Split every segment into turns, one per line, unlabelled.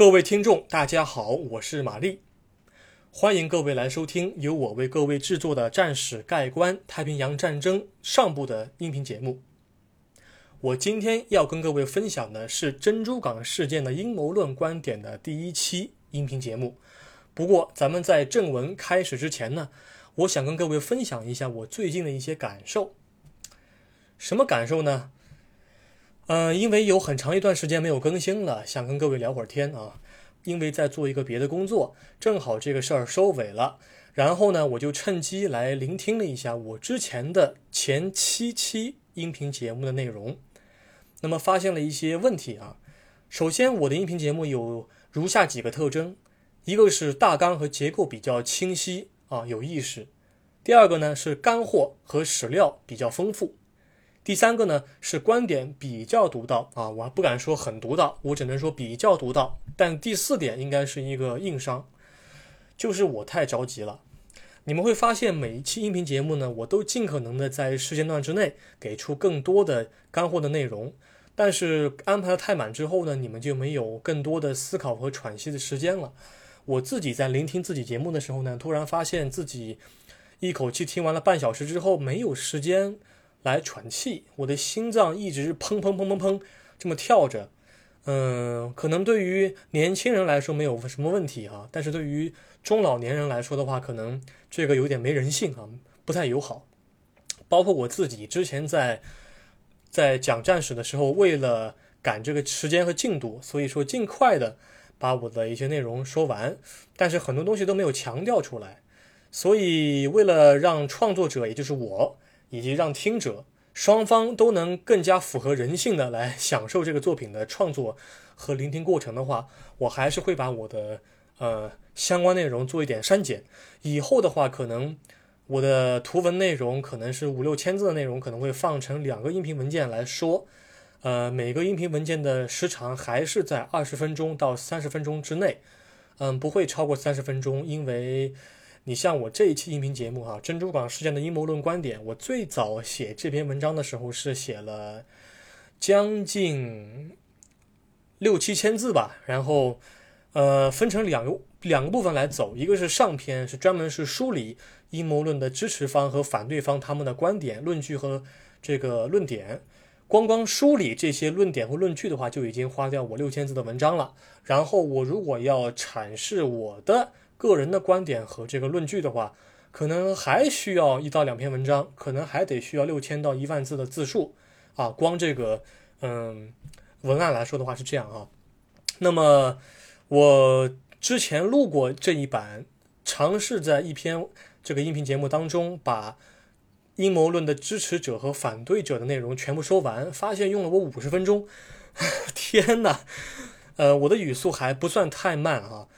各位听众，大家好，我是玛丽，欢迎各位来收听由我为各位制作的《战史概观：太平洋战争上部》的音频节目。我今天要跟各位分享的是珍珠港事件的阴谋论观点的第一期音频节目。不过，咱们在正文开始之前呢，我想跟各位分享一下我最近的一些感受。什么感受呢？嗯，因为有很长一段时间没有更新了，想跟各位聊会儿天啊。因为在做一个别的工作，正好这个事儿收尾了，然后呢，我就趁机来聆听了一下我之前的前七期音频节目的内容。那么发现了一些问题啊。首先，我的音频节目有如下几个特征：一个是大纲和结构比较清晰啊，有意识；第二个呢是干货和史料比较丰富。第三个呢是观点比较独到啊，我还不敢说很独到，我只能说比较独到。但第四点应该是一个硬伤，就是我太着急了。你们会发现每一期音频节目呢，我都尽可能的在时间段之内给出更多的干货的内容，但是安排的太满之后呢，你们就没有更多的思考和喘息的时间了。我自己在聆听自己节目的时候呢，突然发现自己一口气听完了半小时之后，没有时间。来喘气，我的心脏一直砰砰砰砰砰这么跳着，嗯，可能对于年轻人来说没有什么问题哈，但是对于中老年人来说的话，可能这个有点没人性啊，不太友好。包括我自己之前在在讲战史的时候，为了赶这个时间和进度，所以说尽快的把我的一些内容说完，但是很多东西都没有强调出来，所以为了让创作者，也就是我。以及让听者双方都能更加符合人性的来 享受这个作品的创作和聆听过程的话，我还是会把我的呃相关内容做一点删减。以后的话，可能我的图文内容可能是五六千字的内容，可能会放成两个音频文件来说。呃，每个音频文件的时长还是在二十分钟到三十分钟之内，嗯，不会超过三十分钟，因为。你像我这一期音频节目哈，珍珠港事件的阴谋论观点，我最早写这篇文章的时候是写了将近六七千字吧，然后呃分成两个两个部分来走，一个是上篇是专门是梳理阴谋论的支持方和反对方他们的观点、论据和这个论点，光光梳理这些论点和论据的话，就已经花掉我六千字的文章了。然后我如果要阐释我的。个人的观点和这个论据的话，可能还需要一到两篇文章，可能还得需要六千到一万字的字数啊。光这个嗯文案来说的话是这样啊。那么我之前录过这一版，尝试在一篇这个音频节目当中把阴谋论的支持者和反对者的内容全部说完，发现用了我五十分钟。天哪，呃，我的语速还不算太慢啊。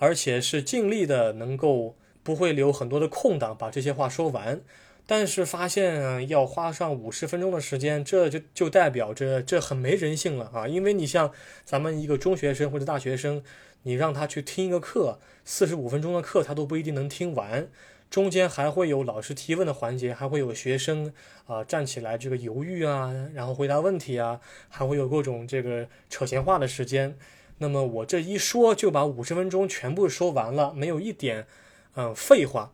而且是尽力的，能够不会留很多的空档，把这些话说完。但是发现要花上五十分钟的时间，这就就代表着这很没人性了啊！因为你像咱们一个中学生或者大学生，你让他去听一个课，四十五分钟的课，他都不一定能听完。中间还会有老师提问的环节，还会有学生啊站起来这个犹豫啊，然后回答问题啊，还会有各种这个扯闲话的时间。那么我这一说就把五十分钟全部说完了，没有一点，嗯，废话，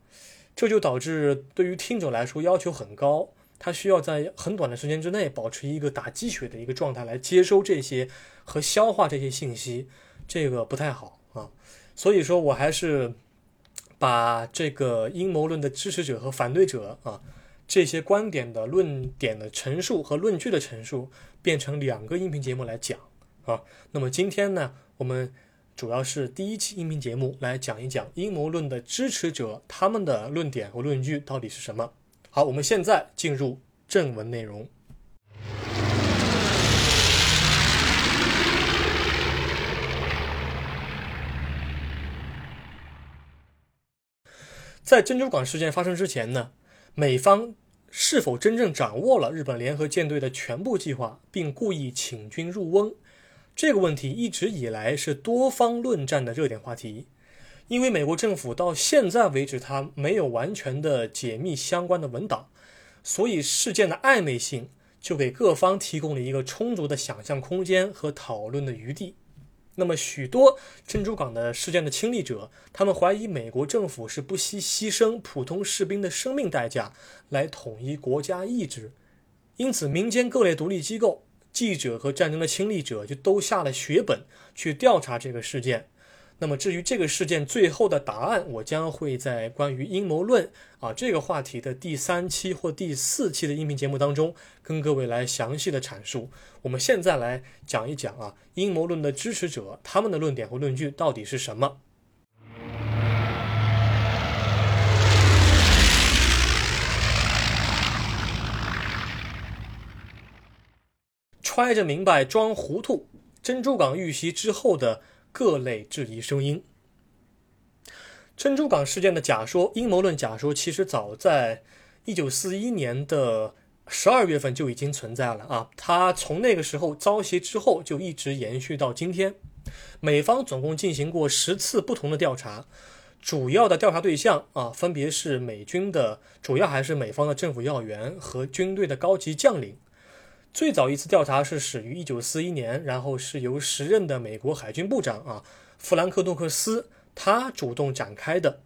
这就导致对于听者来说要求很高，他需要在很短的时间之内保持一个打鸡血的一个状态来接收这些和消化这些信息，这个不太好啊。所以说我还是把这个阴谋论的支持者和反对者啊这些观点的论点的陈述和论据的陈述变成两个音频节目来讲。啊，那么今天呢，我们主要是第一期音频节目来讲一讲阴谋论的支持者他们的论点和论据到底是什么。好，我们现在进入正文内容。在珍珠港事件发生之前呢，美方是否真正掌握了日本联合舰队的全部计划，并故意请军入瓮？这个问题一直以来是多方论战的热点话题，因为美国政府到现在为止，它没有完全的解密相关的文档，所以事件的暧昧性就给各方提供了一个充足的想象空间和讨论的余地。那么，许多珍珠港的事件的亲历者，他们怀疑美国政府是不惜牺牲普通士兵的生命代价来统一国家意志，因此，民间各类独立机构、记者和战争的亲历者就都下了血本去调查这个事件。那么，至于这个事件最后的答案，我将会在关于阴谋论啊这个话题的第三期或第四期的音频节目当中，跟各位来详细的阐述。我们现在来讲一讲啊，阴谋论的支持者他们的论点和论据到底是什么？揣着明白装糊涂，珍珠港遇袭之后的。各类质疑声音。珍珠港事件的假说、阴谋论假说，其实早在一九四一年的十二月份就已经存在了啊！它从那个时候遭袭之后，就一直延续到今天。美方总共进行过十次不同的调查，主要的调查对象啊，分别是美军的，主要还是美方的政府要员和军队的高级将领。最早一次调查是始于一九四一年，然后是由时任的美国海军部长啊弗兰克诺克斯他主动展开的。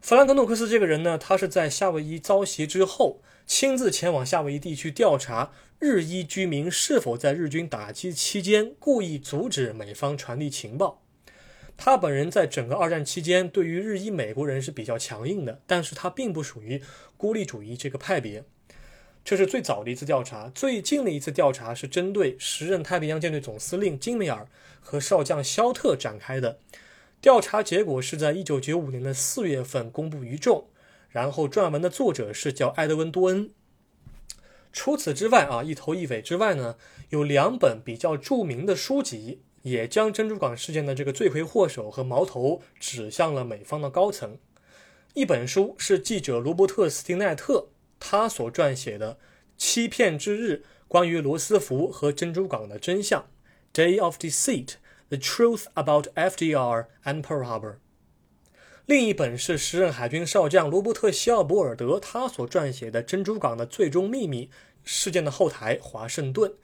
弗兰克诺克斯这个人呢，他是在夏威夷遭袭之后，亲自前往夏威夷地区调查日裔居民是否在日军打击期间故意阻止美方传递情报。他本人在整个二战期间对于日裔美国人是比较强硬的，但是他并不属于孤立主义这个派别。这是最早的一次调查，最近的一次调查是针对时任太平洋舰队总司令金梅尔和少将肖特展开的。调查结果是在一九九五年的四月份公布于众，然后撰文的作者是叫埃德温·多恩。除此之外啊，一头一尾之外呢，有两本比较著名的书籍，也将珍珠港事件的这个罪魁祸首和矛头指向了美方的高层。一本书是记者罗伯特·斯汀奈特。他所撰写的《欺骗之日》关于罗斯福和珍珠港的真相，《Day of Deceit: The Truth About FDR and Pearl Harbor》。另一本是时任海军少将罗伯特·希奥伯尔德他所撰写的《珍珠港的最终秘密：事件的后台——华盛顿》，《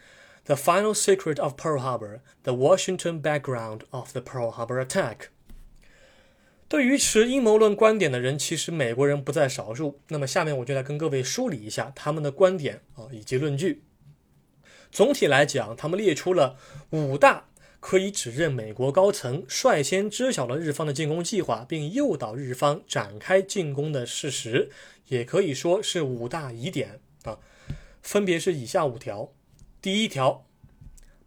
The Final Secret of Pearl Harbor: The Washington Background of the Pearl Harbor Attack》。对于持阴谋论观点的人，其实美国人不在少数。那么，下面我就来跟各位梳理一下他们的观点啊，以及论据。总体来讲，他们列出了五大可以指认美国高层率先知晓了日方的进攻计划，并诱导日方展开进攻的事实，也可以说是五大疑点啊，分别是以下五条：第一条，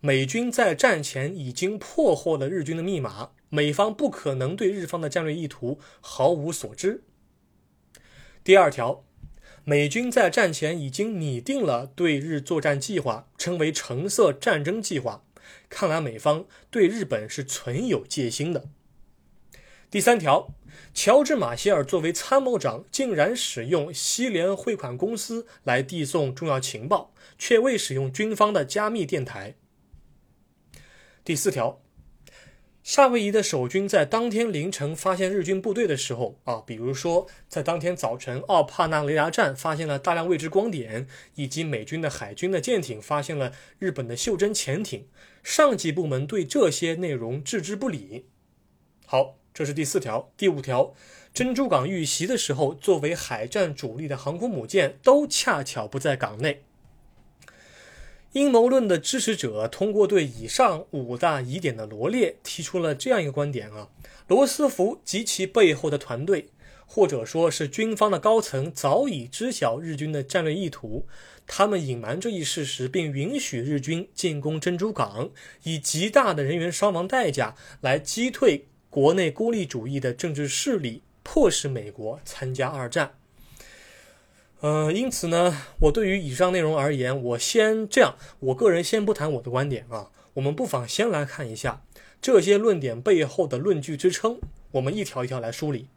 美军在战前已经破获了日军的密码。美方不可能对日方的战略意图毫无所知。第二条，美军在战前已经拟定了对日作战计划，称为“橙色战争计划”。看来美方对日本是存有戒心的。第三条，乔治·马歇尔作为参谋长，竟然使用西联汇款公司来递送重要情报，却未使用军方的加密电台。第四条。夏威夷的守军在当天凌晨发现日军部队的时候啊，比如说在当天早晨，奥帕纳雷达站发现了大量未知光点，以及美军的海军的舰艇发现了日本的袖珍潜艇，上级部门对这些内容置之不理。好，这是第四条。第五条，珍珠港遇袭的时候，作为海战主力的航空母舰都恰巧不在港内。阴谋论的支持者通过对以上五大疑点的罗列，提出了这样一个观点啊：罗斯福及其背后的团队，或者说是军方的高层，早已知晓日军的战略意图，他们隐瞒这一事实，并允许日军进攻珍珠港，以极大的人员伤亡代价来击退国内孤立主义的政治势力，迫使美国参加二战。呃，因此呢，我对于以上内容而言，我先这样，我个人先不谈我的观点啊。我们不妨先来看一下这些论点背后的论据支撑，我们一条一条来梳理，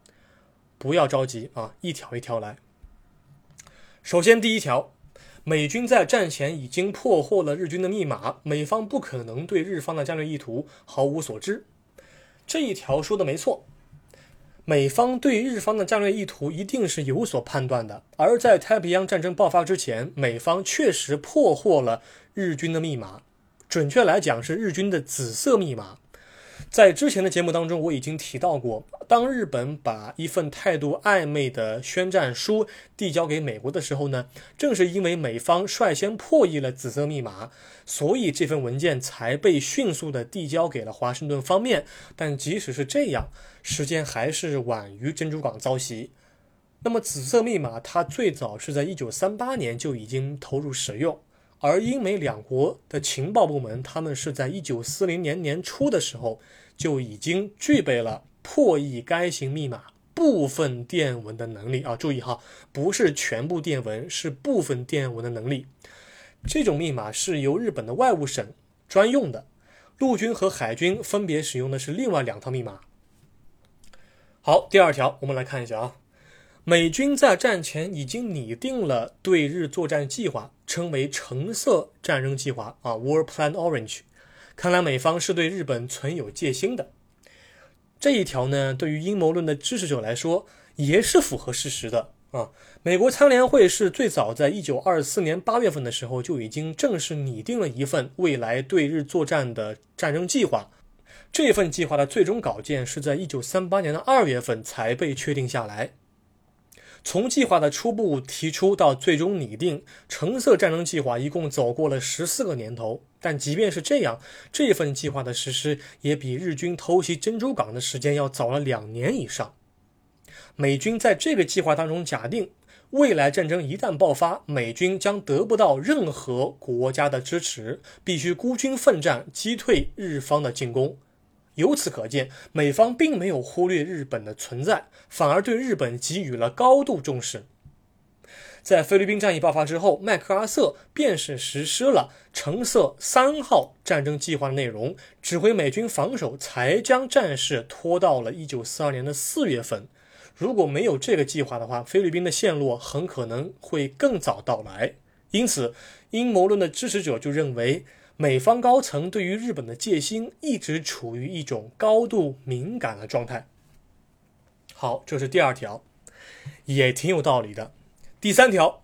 不要着急啊，一条一条来。首先，第一条，美军在战前已经破获了日军的密码，美方不可能对日方的战略意图毫无所知。这一条说的没错。美方对日方的战略意图一定是有所判断的，而在太平洋战争爆发之前，美方确实破获了日军的密码，准确来讲是日军的紫色密码。在之前的节目当中，我已经提到过，当日本把一份态度暧昧的宣战书递交给美国的时候呢，正是因为美方率先破译了紫色密码，所以这份文件才被迅速的递交给了华盛顿方面。但即使是这样，时间还是晚于珍珠港遭袭。那么，紫色密码它最早是在一九三八年就已经投入使用。而英美两国的情报部门，他们是在一九四零年年初的时候就已经具备了破译该型密码部分电文的能力啊！注意哈，不是全部电文，是部分电文的能力。这种密码是由日本的外务省专用的，陆军和海军分别使用的是另外两套密码。好，第二条，我们来看一下啊。美军在战前已经拟定了对日作战计划，称为“橙色战争计划”啊，War Plan Orange。看来美方是对日本存有戒心的。这一条呢，对于阴谋论的支持者来说，也是符合事实的啊。美国参联会是最早在一九二四年八月份的时候就已经正式拟定了一份未来对日作战的战争计划。这份计划的最终稿件是在一九三八年的二月份才被确定下来。从计划的初步提出到最终拟定，橙色战争计划一共走过了十四个年头。但即便是这样，这份计划的实施也比日军偷袭珍珠港的时间要早了两年以上。美军在这个计划当中假定，未来战争一旦爆发，美军将得不到任何国家的支持，必须孤军奋战，击退日方的进攻。由此可见，美方并没有忽略日本的存在，反而对日本给予了高度重视。在菲律宾战役爆发之后，麦克阿瑟便是实施了橙色三号战争计划的内容，指挥美军防守，才将战事拖到了一九四二年的四月份。如果没有这个计划的话，菲律宾的陷落很可能会更早到来。因此，阴谋论的支持者就认为。美方高层对于日本的戒心一直处于一种高度敏感的状态。好，这是第二条，也挺有道理的。第三条，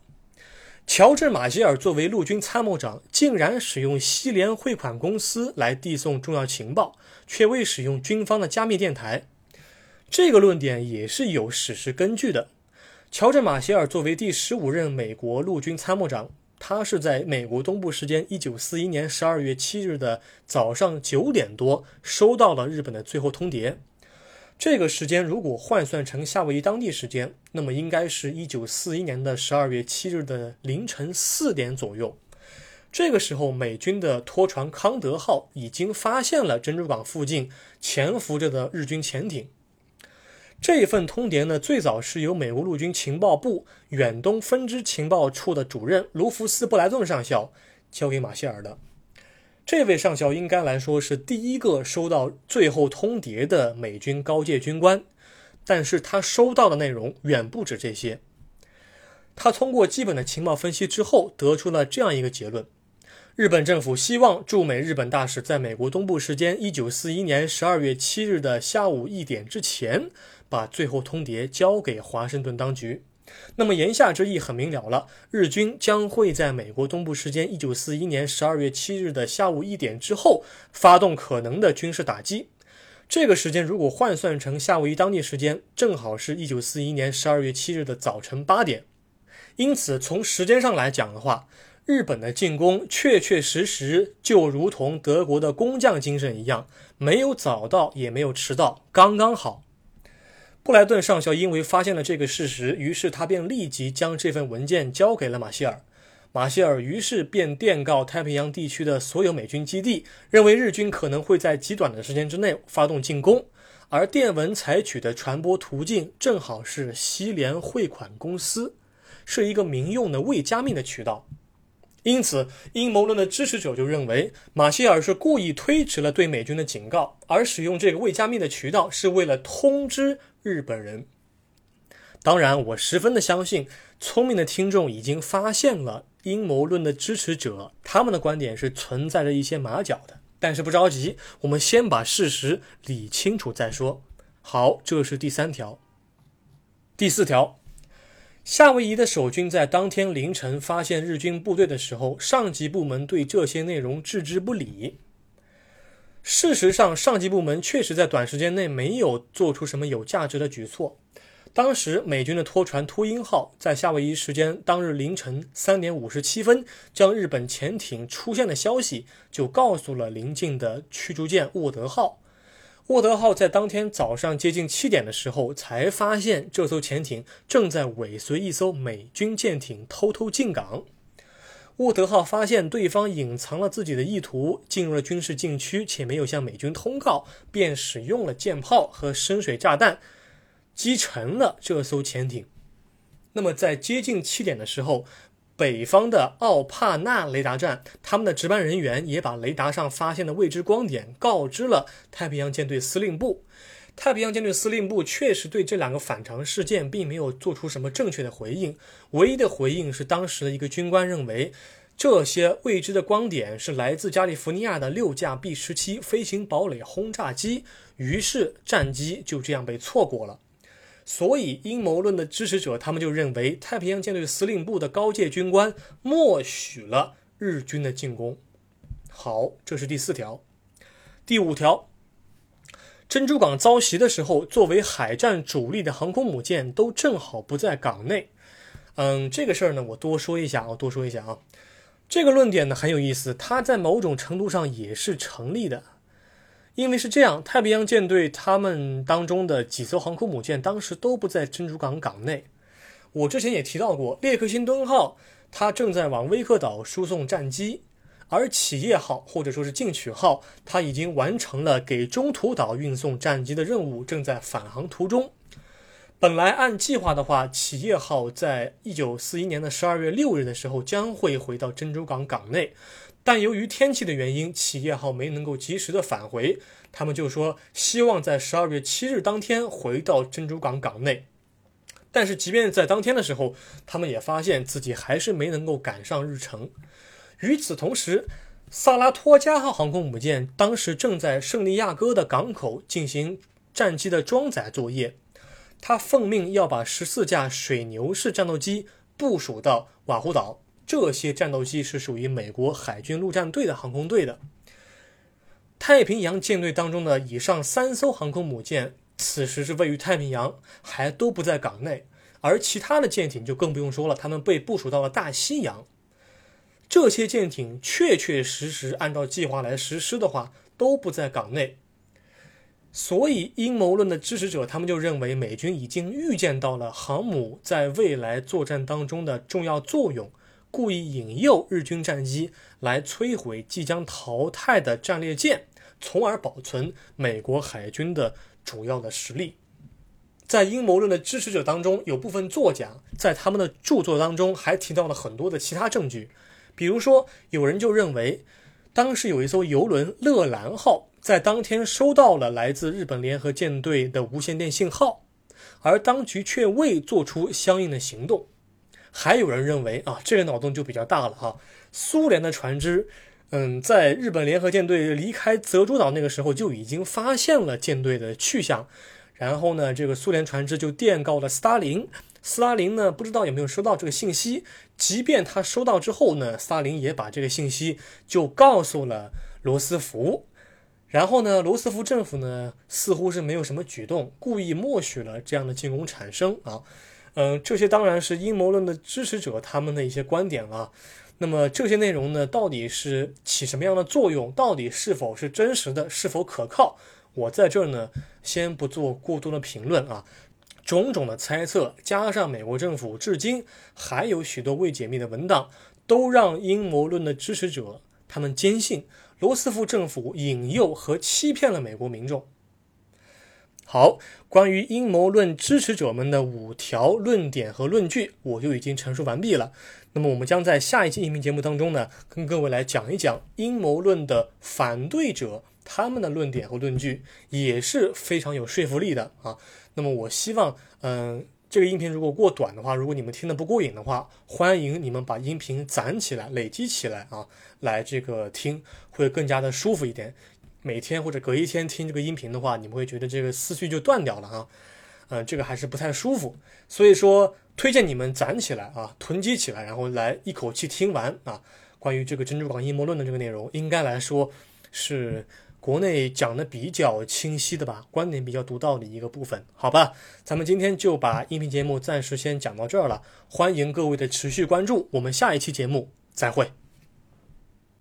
乔治·马歇尔作为陆军参谋长，竟然使用西联汇款公司来递送重要情报，却未使用军方的加密电台。这个论点也是有史实根据的。乔治·马歇尔作为第十五任美国陆军参谋长。他是在美国东部时间一九四一年十二月七日的早上九点多收到了日本的最后通牒。这个时间如果换算成夏威夷当地时间，那么应该是一九四一年的十二月七日的凌晨四点左右。这个时候，美军的拖船康德号已经发现了珍珠港附近潜伏着的日军潜艇。这份通牒呢，最早是由美国陆军情报部远东分支情报处的主任卢福斯·布莱顿上校交给马歇尔的。这位上校应该来说是第一个收到最后通牒的美军高阶军官，但是他收到的内容远不止这些。他通过基本的情报分析之后，得出了这样一个结论。日本政府希望驻美日本大使在美国东部时间一九四一年十二月七日的下午一点之前，把最后通牒交给华盛顿当局。那么言下之意很明了了，日军将会在美国东部时间一九四一年十二月七日的下午一点之后发动可能的军事打击。这个时间如果换算成夏威夷当地时间，正好是一九四一年十二月七日的早晨八点。因此，从时间上来讲的话，日本的进攻确确实实就如同德国的工匠精神一样，没有早到也没有迟到，刚刚好。布莱顿上校因为发现了这个事实，于是他便立即将这份文件交给了马歇尔。马歇尔于是便电告太平洋地区的所有美军基地，认为日军可能会在极短的时间之内发动进攻，而电文采取的传播途径正好是西联汇款公司，是一个民用的未加密的渠道。因此，阴谋论的支持者就认为，马歇尔是故意推迟了对美军的警告，而使用这个未加密的渠道是为了通知日本人。当然，我十分的相信，聪明的听众已经发现了阴谋论的支持者他们的观点是存在着一些马脚的。但是不着急，我们先把事实理清楚再说。好，这是第三条，第四条。夏威夷的守军在当天凌晨发现日军部队的时候，上级部门对这些内容置之不理。事实上，上级部门确实在短时间内没有做出什么有价值的举措。当时，美军的拖船“秃鹰号”在夏威夷时间当日凌晨三点五十七分，将日本潜艇出现的消息就告诉了邻近的驱逐舰“沃德号”。沃德号在当天早上接近七点的时候，才发现这艘潜艇正在尾随一艘美军舰艇偷偷进港。沃德号发现对方隐藏了自己的意图，进入了军事禁区，且没有向美军通告，便使用了舰炮和深水炸弹击沉了这艘潜艇。那么，在接近七点的时候。北方的奥帕纳雷达站，他们的值班人员也把雷达上发现的未知光点告知了太平洋舰队司令部。太平洋舰队司令部确实对这两个反常事件并没有做出什么正确的回应，唯一的回应是当时的一个军官认为，这些未知的光点是来自加利福尼亚的六架 B 十七飞行堡垒轰炸机，于是战机就这样被错过了。所以，阴谋论的支持者他们就认为，太平洋舰队司令部的高阶军官默许了日军的进攻。好，这是第四条。第五条，珍珠港遭袭的时候，作为海战主力的航空母舰都正好不在港内。嗯，这个事儿呢，我多说一下啊，多说一下啊。这个论点呢很有意思，它在某种程度上也是成立的。因为是这样，太平洋舰队他们当中的几艘航空母舰当时都不在珍珠港港内。我之前也提到过，列克星敦号它正在往威克岛输送战机，而企业号或者说是进取号，它已经完成了给中途岛运送战机的任务，正在返航途中。本来按计划的话，企业号在一九四一年的十二月六日的时候将会回到珍珠港港内。但由于天气的原因，企业号没能够及时的返回。他们就说希望在十二月七日当天回到珍珠港港内。但是即便在当天的时候，他们也发现自己还是没能够赶上日程。与此同时，萨拉托加号航空母舰当时正在圣地亚哥的港口进行战机的装载作业。他奉命要把十四架水牛式战斗机部署到瓦胡岛。这些战斗机是属于美国海军陆战队的航空队的。太平洋舰队当中的以上三艘航空母舰，此时是位于太平洋，还都不在港内。而其他的舰艇就更不用说了，他们被部署到了大西洋。这些舰艇确确实实按照计划来实施的话，都不在港内。所以，阴谋论的支持者他们就认为，美军已经预见到了航母在未来作战当中的重要作用。故意引诱日军战机来摧毁即将淘汰的战列舰，从而保存美国海军的主要的实力。在阴谋论的支持者当中，有部分作家在他们的著作当中还提到了很多的其他证据，比如说，有人就认为，当时有一艘游轮“乐兰号”在当天收到了来自日本联合舰队的无线电信号，而当局却未做出相应的行动。还有人认为啊，这个脑洞就比较大了哈。苏联的船只，嗯，在日本联合舰队离开泽州岛那个时候就已经发现了舰队的去向，然后呢，这个苏联船只就电告了斯大林。斯大林呢，不知道有没有收到这个信息。即便他收到之后呢，斯大林也把这个信息就告诉了罗斯福。然后呢，罗斯福政府呢，似乎是没有什么举动，故意默许了这样的进攻产生啊。嗯，这些当然是阴谋论的支持者他们的一些观点了。那么这些内容呢，到底是起什么样的作用？到底是否是真实的？是否可靠？我在这儿呢，先不做过多的评论啊。种种的猜测，加上美国政府至今还有许多未解密的文档，都让阴谋论的支持者他们坚信罗斯福政府引诱和欺骗了美国民众。好，关于阴谋论支持者们的五条论点和论据，我就已经陈述完毕了。那么，我们将在下一期音频节目当中呢，跟各位来讲一讲阴谋论的反对者他们的论点和论据，也是非常有说服力的啊。那么，我希望，嗯，这个音频如果过短的话，如果你们听得不过瘾的话，欢迎你们把音频攒起来、累积起来啊，来这个听，会更加的舒服一点。每天或者隔一天听这个音频的话，你们会觉得这个思绪就断掉了啊，嗯，这个还是不太舒服。所以说，推荐你们攒起来啊，囤积起来，然后来一口气听完啊。关于这个珍珠港阴谋论的这个内容，应该来说是国内讲的比较清晰的吧，观点比较独到的一个部分，好吧？咱们今天就把音频节目暂时先讲到这儿了，欢迎各位的持续关注，我们下一期节目再会。